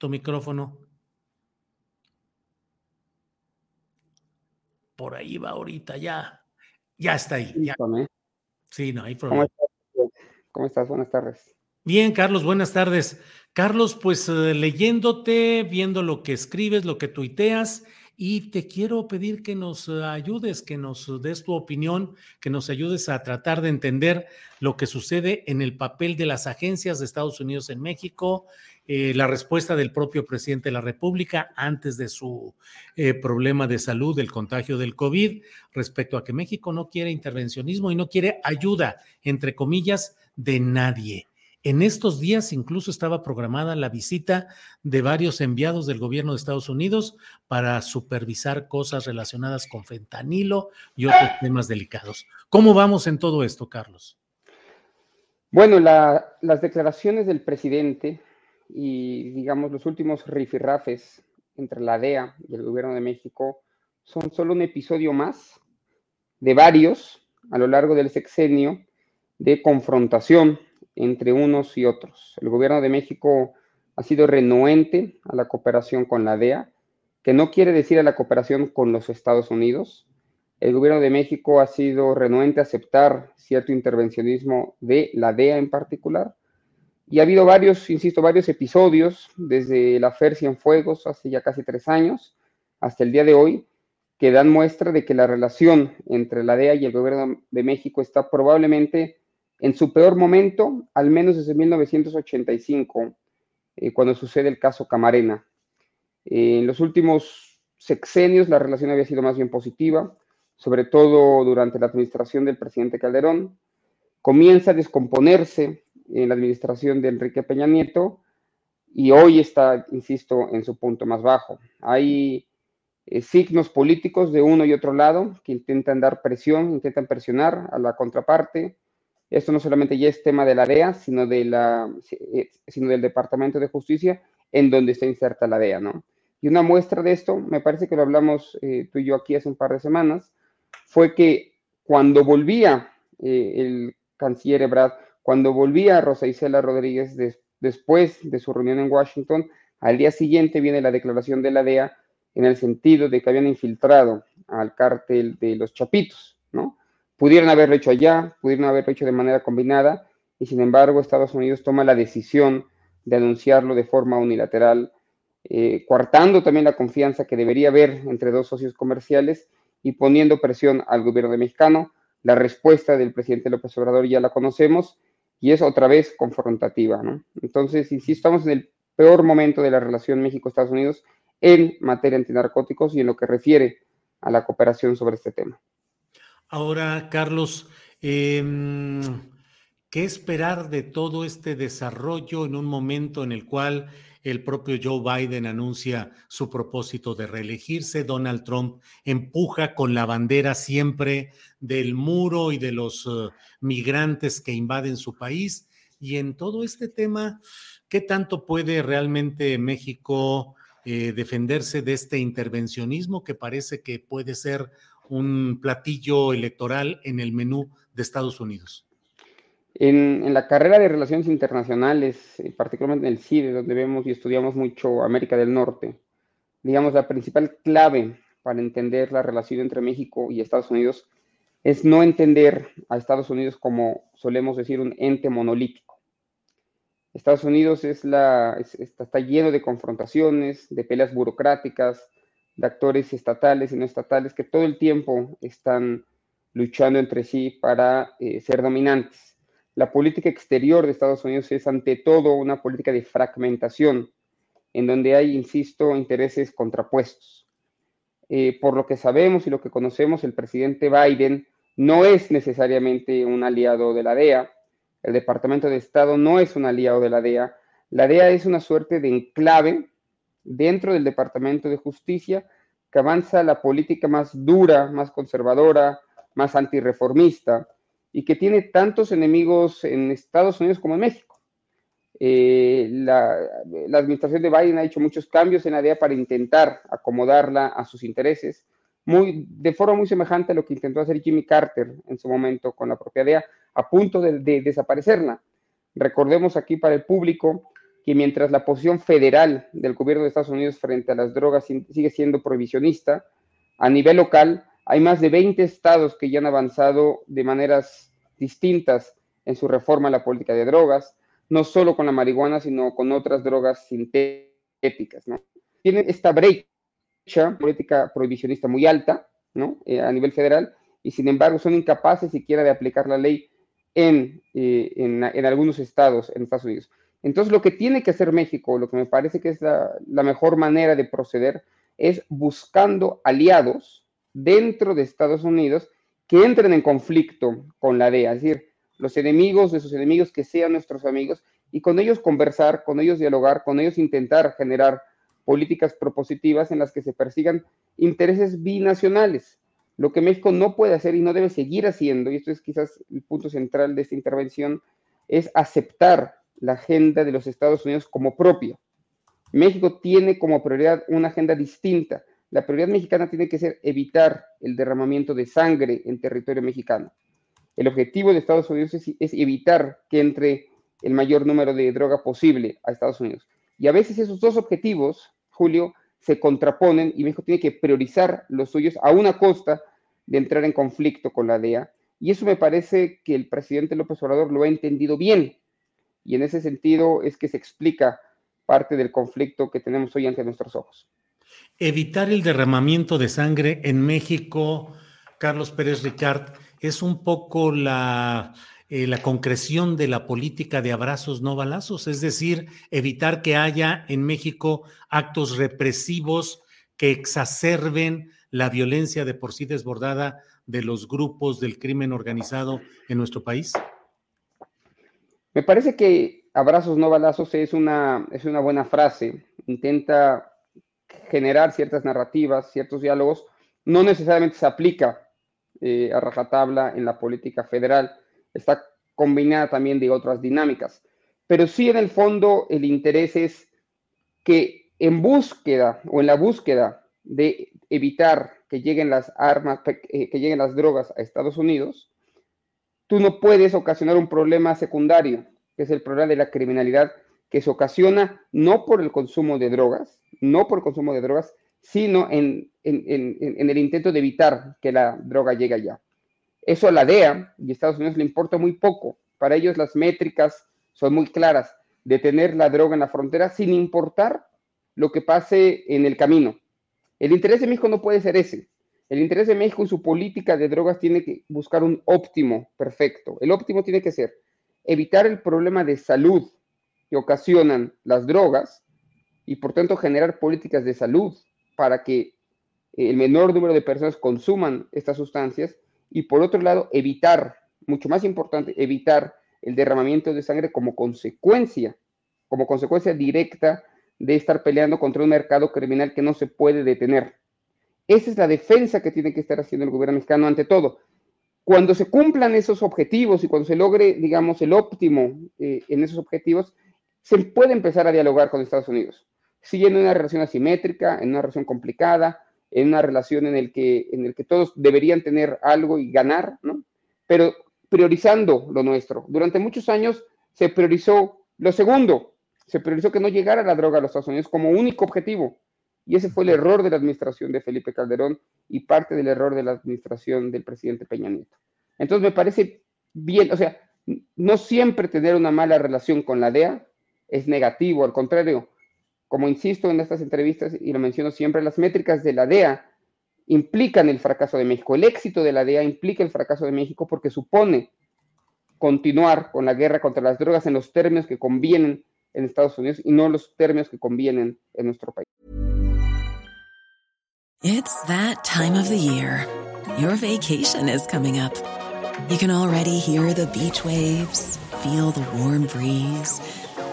tu micrófono. Por ahí va ahorita, ya. Ya está ahí. Ya. Sí, no hay ¿Cómo problema. ¿Cómo estás? Buenas tardes. Bien, Carlos, buenas tardes. Carlos, pues eh, leyéndote, viendo lo que escribes, lo que tuiteas, y te quiero pedir que nos eh, ayudes, que nos des tu opinión, que nos ayudes a tratar de entender lo que sucede en el papel de las agencias de Estados Unidos en México, eh, la respuesta del propio presidente de la República antes de su eh, problema de salud, del contagio del COVID, respecto a que México no quiere intervencionismo y no quiere ayuda, entre comillas, de nadie. En estos días incluso estaba programada la visita de varios enviados del gobierno de Estados Unidos para supervisar cosas relacionadas con fentanilo y otros temas delicados. ¿Cómo vamos en todo esto, Carlos? Bueno, la- las declaraciones del presidente y, digamos, los últimos rifirrafes entre la DEA y el gobierno de México son solo un episodio más de varios a lo largo del sexenio de confrontación entre unos y otros. El gobierno de México ha sido renuente a la cooperación con la DEA, que no quiere decir a la cooperación con los Estados Unidos. El gobierno de México ha sido renuente a aceptar cierto intervencionismo de la DEA en particular. Y ha habido varios, insisto, varios episodios, desde la FER Cienfuegos hace ya casi tres años hasta el día de hoy, que dan muestra de que la relación entre la DEA y el gobierno de México está probablemente en su peor momento, al menos desde 1985, eh, cuando sucede el caso Camarena. Eh, en los últimos sexenios la relación había sido más bien positiva, sobre todo durante la administración del presidente Calderón. Comienza a descomponerse en la administración de Enrique Peña Nieto y hoy está, insisto, en su punto más bajo. Hay eh, signos políticos de uno y otro lado que intentan dar presión, intentan presionar a la contraparte. Esto no solamente ya es tema de la DEA, sino, de la, eh, sino del Departamento de Justicia, en donde está inserta la DEA, ¿no? Y una muestra de esto, me parece que lo hablamos eh, tú y yo aquí hace un par de semanas, fue que cuando volvía el canciller Ebrard, cuando volvía Rosa Isela Rodríguez des, después de su reunión en Washington, al día siguiente viene la declaración de la DEA en el sentido de que habían infiltrado al cártel de los Chapitos, ¿no? Pudieron haberlo hecho allá, pudieron haberlo hecho de manera combinada, y sin embargo Estados Unidos toma la decisión de anunciarlo de forma unilateral, eh, coartando también la confianza que debería haber entre dos socios comerciales y poniendo presión al gobierno mexicano. La respuesta del presidente López Obrador ya la conocemos y es otra vez confrontativa, ¿no? Entonces, insisto, estamos en el peor momento de la relación México-Estados Unidos en materia antinarcóticos y en lo que refiere a la cooperación sobre este tema. Ahora, Carlos, eh, ¿qué esperar de todo este desarrollo en un momento en el cual el propio Joe Biden anuncia su propósito de reelegirse, Donald Trump empuja con la bandera siempre del muro y de los uh, migrantes que invaden su país? Y en todo este tema, ¿qué tanto puede realmente México eh, defenderse de este intervencionismo que parece que puede ser un platillo electoral en el menú de Estados Unidos? En, la carrera de Relaciones Internacionales, eh, particularmente en el CIDE, donde vemos y estudiamos mucho América del Norte, digamos, la principal clave para entender la relación entre México y Estados Unidos es no entender a Estados Unidos como solemos decir un ente monolítico. Estados Unidos es está, lleno de confrontaciones, de peleas burocráticas, de actores estatales y no estatales que todo el tiempo están luchando entre sí para eh, ser dominantes. La política exterior de Estados Unidos es ante todo una política de fragmentación, en donde hay, insisto, intereses contrapuestos. Eh, por lo que sabemos y lo que conocemos, el presidente Biden no es necesariamente un aliado de la DEA, el Departamento de Estado no es un aliado de la DEA, la DEA es una suerte de enclave dentro del Departamento de Justicia que avanza la política más dura, más conservadora, más antirreformista y que tiene tantos enemigos en Estados Unidos como en México. Eh, la, administración de Biden ha hecho muchos cambios en la DEA para intentar acomodarla a sus intereses, muy, de forma muy semejante a lo que intentó hacer Jimmy Carter en su momento con la propia DEA, a punto de, de desaparecerla. Recordemos aquí para el público que mientras la posición federal del gobierno de Estados Unidos frente a las drogas sigue siendo prohibicionista, a nivel local hay más de 20 estados que ya han avanzado de maneras distintas en su reforma a la política de drogas no solo con la marihuana, sino con otras drogas sintéticas, ¿no? Tienen esta brecha política prohibicionista muy alta, ¿no? Eh, a nivel federal, y sin embargo son incapaces siquiera de aplicar la ley en, eh, en, algunos estados en Estados Unidos. Entonces, lo que tiene que hacer México, lo que me parece que es la, la mejor manera de proceder, es buscando aliados dentro de Estados Unidos que entren en conflicto con la DEA, es decir, los enemigos de sus enemigos que sean nuestros amigos y con ellos conversar, con ellos dialogar, con ellos intentar generar políticas propositivas en las que se persigan intereses binacionales. Lo que México no puede hacer y no debe seguir haciendo, y esto es quizás el punto central de esta intervención, es aceptar la agenda de los Estados Unidos como propia. México tiene como prioridad una agenda distinta. La prioridad mexicana tiene que ser evitar el derramamiento de sangre en territorio mexicano. El objetivo de Estados Unidos es, evitar que entre el mayor número de droga posible a Estados Unidos. Y a veces esos dos objetivos, Julio, se contraponen y México tiene que priorizar los suyos a una costa de entrar en conflicto con la DEA. Y eso me parece que el presidente López Obrador lo ha entendido bien. Y en ese sentido es que se explica parte del conflicto que tenemos hoy ante nuestros ojos. Evitar el derramamiento de sangre en México, Carlos Pérez Ricard, es un poco la, eh, la concreción de la política de abrazos no balazos, es decir, evitar que haya en México actos represivos que exacerben la violencia de por sí desbordada de los grupos del crimen organizado en nuestro país? Me parece que abrazos no balazos es una, es una buena frase. Intenta generar ciertas narrativas, ciertos diálogos. No necesariamente se aplica eh, a rajatabla en la política federal. Está combinada también de otras dinámicas. Pero sí en el fondo el interés es que en búsqueda o en la búsqueda de evitar que lleguen las armas, eh, que lleguen las drogas a Estados Unidos, tú no puedes ocasionar un problema secundario, que es el problema de la criminalidad que se ocasiona no por el consumo de drogas, no por consumo de drogas, sino en, el intento de evitar que la droga llegue allá. Eso a la DEA y Estados Unidos le importa muy poco. Para ellos las métricas son muy claras. Detener la droga en la frontera sin importar lo que pase en el camino. El interés de México no puede ser ese. El interés de México en su política de drogas tiene que buscar un óptimo perfecto. El óptimo tiene que ser evitar el problema de salud que ocasionan las drogas y por tanto generar políticas de salud para que el menor número de personas consuman estas sustancias y por otro lado evitar, mucho más importante, evitar el derramamiento de sangre como consecuencia, como consecuencia directa de estar peleando contra un mercado criminal que no se puede detener. Esa es la defensa que tiene que estar haciendo el gobierno mexicano ante todo. Cuando se cumplan esos objetivos y cuando se logre, digamos, el óptimo eh, en esos objetivos, se puede empezar a dialogar con Estados Unidos sigue en una relación asimétrica, en una relación complicada, en una relación en el que, en el que todos deberían tener algo y ganar, ¿no? Pero priorizando lo nuestro. Durante muchos años se priorizó lo segundo, se priorizó que no llegara la droga a los Estados Unidos como único objetivo. Y ese fue el error de la administración de Felipe Calderón y parte del error de la administración del presidente Peña Nieto. Entonces me parece bien, o sea, no siempre tener una mala relación con la DEA es negativo, al contrario, como insisto en estas entrevistas y lo menciono siempre, las métricas de la DEA implican el fracaso de México. El éxito de la DEA implica el fracaso de México porque supone continuar con la guerra contra las drogas en los términos que convienen en Estados Unidos y no los términos que convienen en nuestro país. It's that time of the year. Your vacation is coming up. You can already hear the beach waves, feel the warm breeze,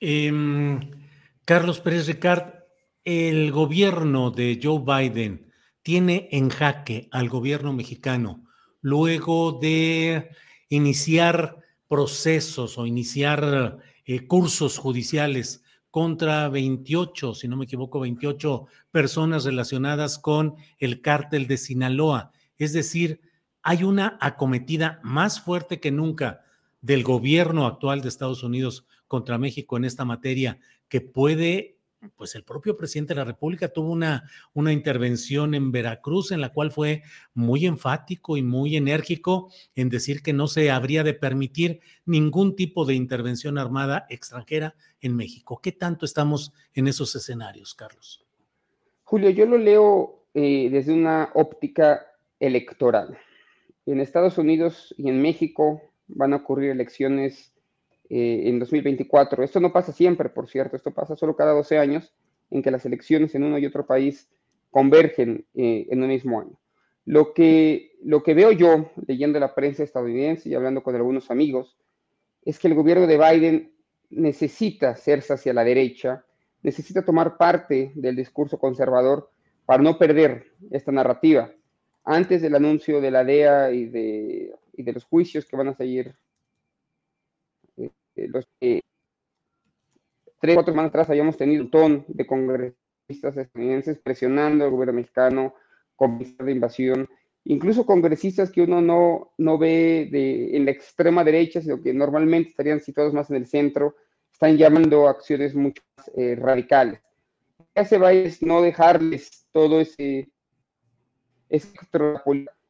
Eh, Carlos Pérez Ricard, el gobierno de Joe Biden tiene en jaque al gobierno mexicano luego de iniciar procesos o iniciar eh, cursos judiciales contra 28, si no me equivoco, 28 personas relacionadas con el cártel de Sinaloa. Es decir, hay una acometida más fuerte que nunca del gobierno actual de Estados Unidos contra México en esta materia que puede pues el propio presidente de la República tuvo una, una intervención en Veracruz en la cual fue muy enfático y muy enérgico en decir que no se habría de permitir ningún tipo de intervención armada extranjera en México. ¿Qué tanto estamos en esos escenarios, Carlos? Julio, yo lo leo eh, desde una óptica electoral. En Estados Unidos y en México van a ocurrir elecciones eh, en 2024. Esto no pasa siempre, por cierto, esto pasa solo cada 12 años en que las elecciones en uno y otro país convergen eh, en un mismo año. Lo que, lo que veo yo leyendo la prensa estadounidense y hablando con algunos amigos es que el gobierno de Biden necesita hacerse hacia la derecha, necesita tomar parte del discurso conservador para no perder esta narrativa. Antes del anuncio de la DEA y de, y de los juicios que van a seguir eh, los tres, cuatro semanas atrás habíamos tenido un montón de congresistas estadounidenses presionando al gobierno mexicano con de invasión, incluso congresistas que uno no, no ve de, en la extrema derecha, sino que normalmente estarían situados más en el centro, están llamando a acciones mucho más eh, radicales. Lo que hace es no dejarles todo ese, ese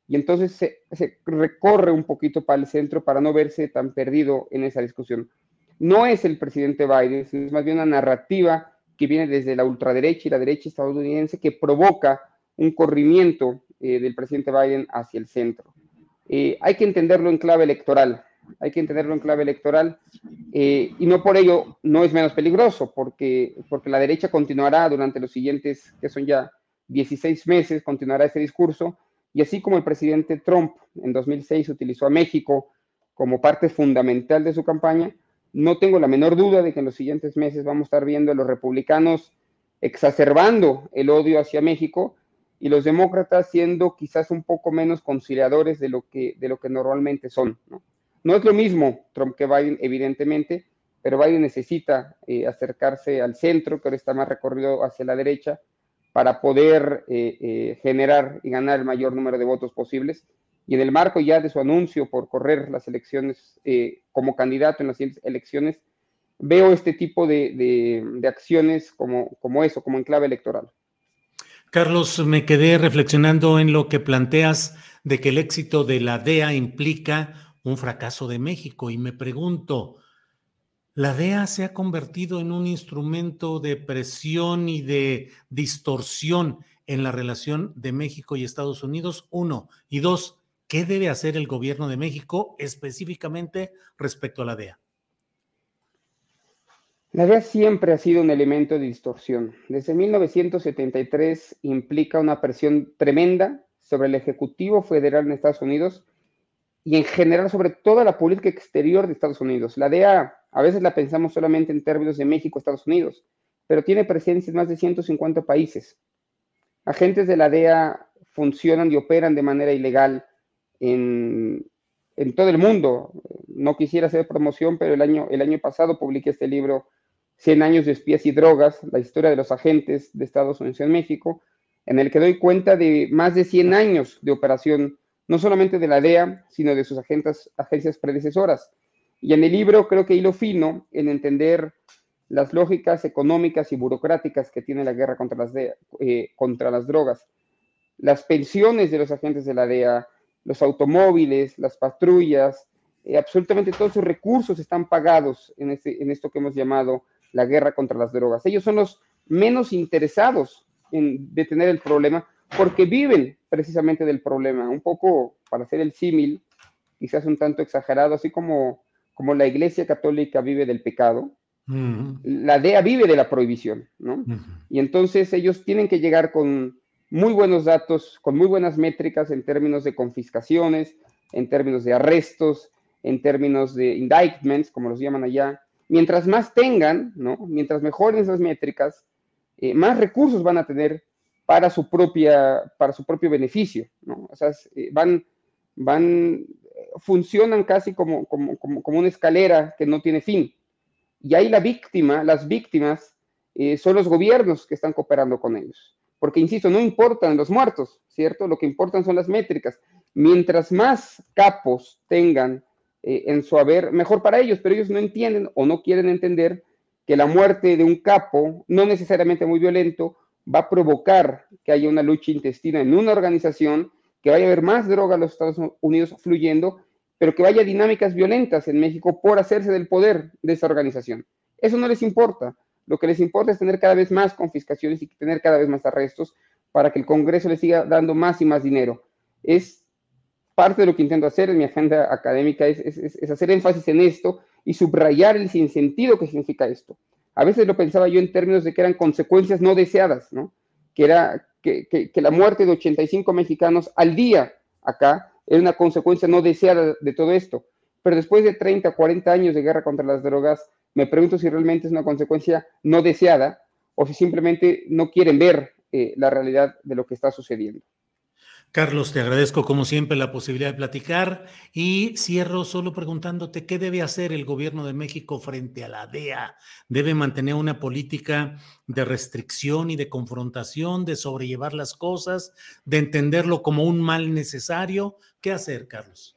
y entonces se, recorre un poquito para el centro para no verse tan perdido en esa discusión. No es el presidente Biden, es más bien una narrativa que viene desde la ultraderecha y la derecha estadounidense que provoca un corrimiento eh, del presidente Biden hacia el centro. Eh, hay que entenderlo en clave electoral, hay que entenderlo en clave electoral eh, y no por ello no es menos peligroso, porque, porque la derecha continuará durante los siguientes, que son ya 16 meses, continuará ese discurso y así como el presidente Trump en 2006 utilizó a México como parte fundamental de su campaña, no tengo la menor duda de que en los siguientes meses vamos a estar viendo a los republicanos exacerbando el odio hacia México y los demócratas siendo quizás un poco menos conciliadores de lo que, de lo que normalmente son. ¿no? es lo mismo Trump que Biden, evidentemente, pero Biden necesita eh, acercarse al centro, que ahora está más recorrido hacia la derecha, para poder eh, eh, generar y ganar el mayor número de votos posibles. Y en el marco ya de su anuncio por correr las elecciones eh, como candidato en las siguientes elecciones, veo este tipo de, de, acciones como, como eso, como en clave electoral. Carlos, me quedé reflexionando en lo que planteas de que el éxito de la DEA implica un fracaso de México y me pregunto, La DEA se ha convertido en un instrumento de presión y de distorsión en la relación de México y Estados Unidos, uno. Y dos, ¿qué debe hacer el gobierno de México específicamente respecto a la DEA? La DEA siempre ha sido un elemento de distorsión. Desde 1973 implica una presión tremenda sobre el Ejecutivo Federal en Estados Unidos y en general sobre toda la política exterior de Estados Unidos. La DEA a veces la pensamos solamente en términos de México, Estados Unidos, pero tiene presencia en más de 150 países. Agentes de la DEA funcionan y operan de manera ilegal en, todo el mundo. No quisiera hacer promoción, pero el año, el año pasado publiqué este libro, 100 años de espías y drogas, la historia de los agentes de Estados Unidos en México, en el que doy cuenta de más de 100 años de operación, no solamente de la DEA, sino de sus agencias predecesoras. Y en el libro creo que hilo fino en entender las lógicas económicas y burocráticas que tiene la guerra contra las, eh, drogas. Las pensiones de los agentes de la DEA, los automóviles, las patrullas, eh, absolutamente todos sus recursos están pagados este, en esto que hemos llamado la guerra contra las drogas. Ellos son los menos interesados en detener el problema porque viven precisamente del problema. Un poco, para hacer el símil, quizás un tanto exagerado, así como, como la Iglesia Católica vive del pecado, la DEA vive de la prohibición, ¿no? Y entonces ellos tienen que llegar con muy buenos datos, con muy buenas métricas en términos de confiscaciones, en términos de arrestos, en términos de indictments, como los llaman allá. Mientras más tengan, ¿no? Mientras mejoren esas métricas, eh, más recursos van a tener para su, propia, para su propio beneficio, ¿no? O sea, eh, van, van, funcionan casi como, como, como, como una escalera que no tiene fin, y ahí la víctima, las víctimas, eh, son los gobiernos que están cooperando con ellos. Porque, insisto, no importan los muertos, ¿cierto? Lo que importan son las métricas. Mientras más capos tengan eh, en su haber, mejor para ellos, pero ellos no entienden o no quieren entender que la muerte de un capo, no necesariamente muy violento, va a provocar que haya una lucha intestina en una organización, que vaya a haber más droga en los Estados Unidos fluyendo pero que vaya dinámicas violentas en México por hacerse del poder de esa organización. Eso no les importa. Lo que les importa es tener cada vez más confiscaciones y tener cada vez más arrestos para que el Congreso les siga dando más y más dinero. Es parte de lo que intento hacer en mi agenda académica, es, hacer énfasis en esto y subrayar el sinsentido que significa esto. A veces lo pensaba yo en términos de que eran consecuencias no deseadas, ¿no? Que era que, la muerte de 85 mexicanos al día acá es una consecuencia no deseada de todo esto. Pero después de 30, 40 años de guerra contra las drogas, me pregunto si realmente es una consecuencia no deseada o si simplemente no quieren ver eh, la realidad de lo que está sucediendo. Carlos, te agradezco como siempre la posibilidad de platicar y cierro solo preguntándote qué debe hacer el gobierno de México frente a la DEA. ¿Debe mantener una política de restricción y de confrontación, de sobrellevar las cosas, de entenderlo como un mal necesario? ¿Qué hacer, Carlos?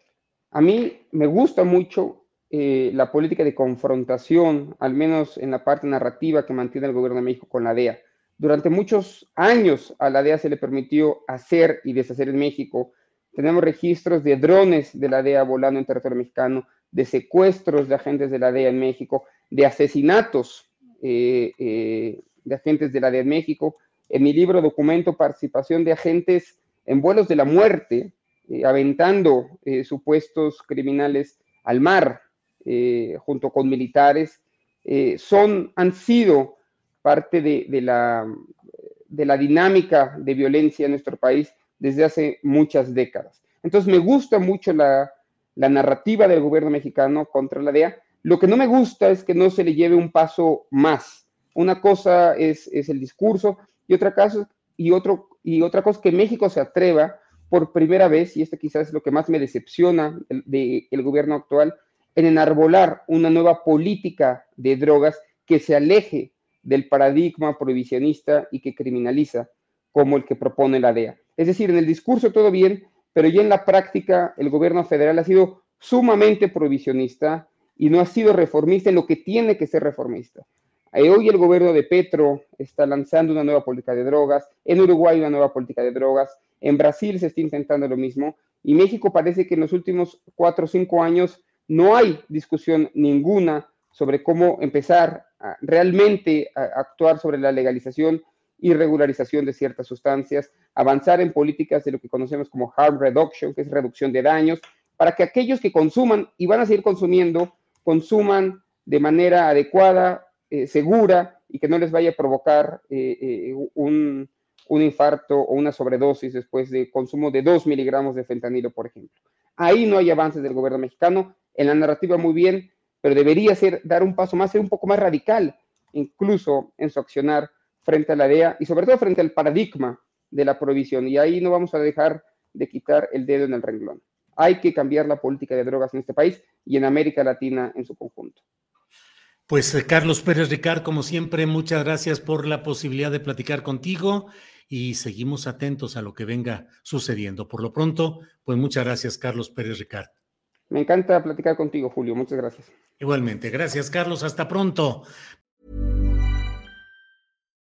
A mí me gusta mucho eh, la política de confrontación, al menos en la parte narrativa que mantiene el gobierno de México con la DEA durante muchos años a la DEA se le permitió hacer y deshacer en México. Tenemos registros de drones de la DEA volando en territorio mexicano, de secuestros de agentes de la DEA en México, de asesinatos eh, eh, de agentes de la DEA en México. En mi libro documento participación de agentes en vuelos de la muerte, eh, aventando supuestos criminales al mar junto con militares. son, han sido parte de, la, de la dinámica de violencia en nuestro país desde hace muchas décadas. Entonces me gusta mucho la, narrativa del gobierno mexicano contra la DEA. Lo que no me gusta es que no se le lleve un paso más. Una cosa es, el discurso y otra, cosa, y, otro, y otra cosa es que México se atreva por primera vez, y esto quizás es lo que más me decepciona del el gobierno actual, en enarbolar una nueva política de drogas que se aleje del paradigma prohibicionista y que criminaliza como el que propone la DEA. Es decir, en el discurso todo bien, pero ya en la práctica el gobierno federal ha sido sumamente prohibicionista y no ha sido reformista en lo que tiene que ser reformista. Eh, hoy el gobierno de Petro está lanzando una nueva política de drogas, en Uruguay una nueva política de drogas, en Brasil se está intentando lo mismo y México parece que en los últimos cuatro o cinco años no hay discusión ninguna sobre cómo empezar realmente actuar sobre la legalización y regularización de ciertas sustancias, avanzar en políticas de lo que conocemos como harm reduction, que es reducción de daños, para que aquellos que consuman y van a seguir consumiendo, consuman de manera adecuada, eh, segura y que no les vaya a provocar eh, eh, un, un, infarto o una sobredosis después de consumo de 2 miligramos de fentanilo, por ejemplo. Ahí no hay avances del gobierno mexicano, en la narrativa muy bien, pero debería ser dar un paso más, ser un poco más radical, incluso en su accionar frente a la DEA y sobre todo frente al paradigma de la prohibición. Y ahí no vamos a dejar de quitar el dedo en el renglón. Hay que cambiar la política de drogas en este país y en América Latina en su conjunto. Pues eh, Carlos Pérez Ricard, como siempre, muchas gracias por la posibilidad de platicar contigo y seguimos atentos a lo que venga sucediendo. Por lo pronto, pues muchas gracias, Carlos Pérez Ricard. Me encanta platicar contigo, Julio. Muchas gracias. Igualmente, gracias, Carlos. Hasta pronto.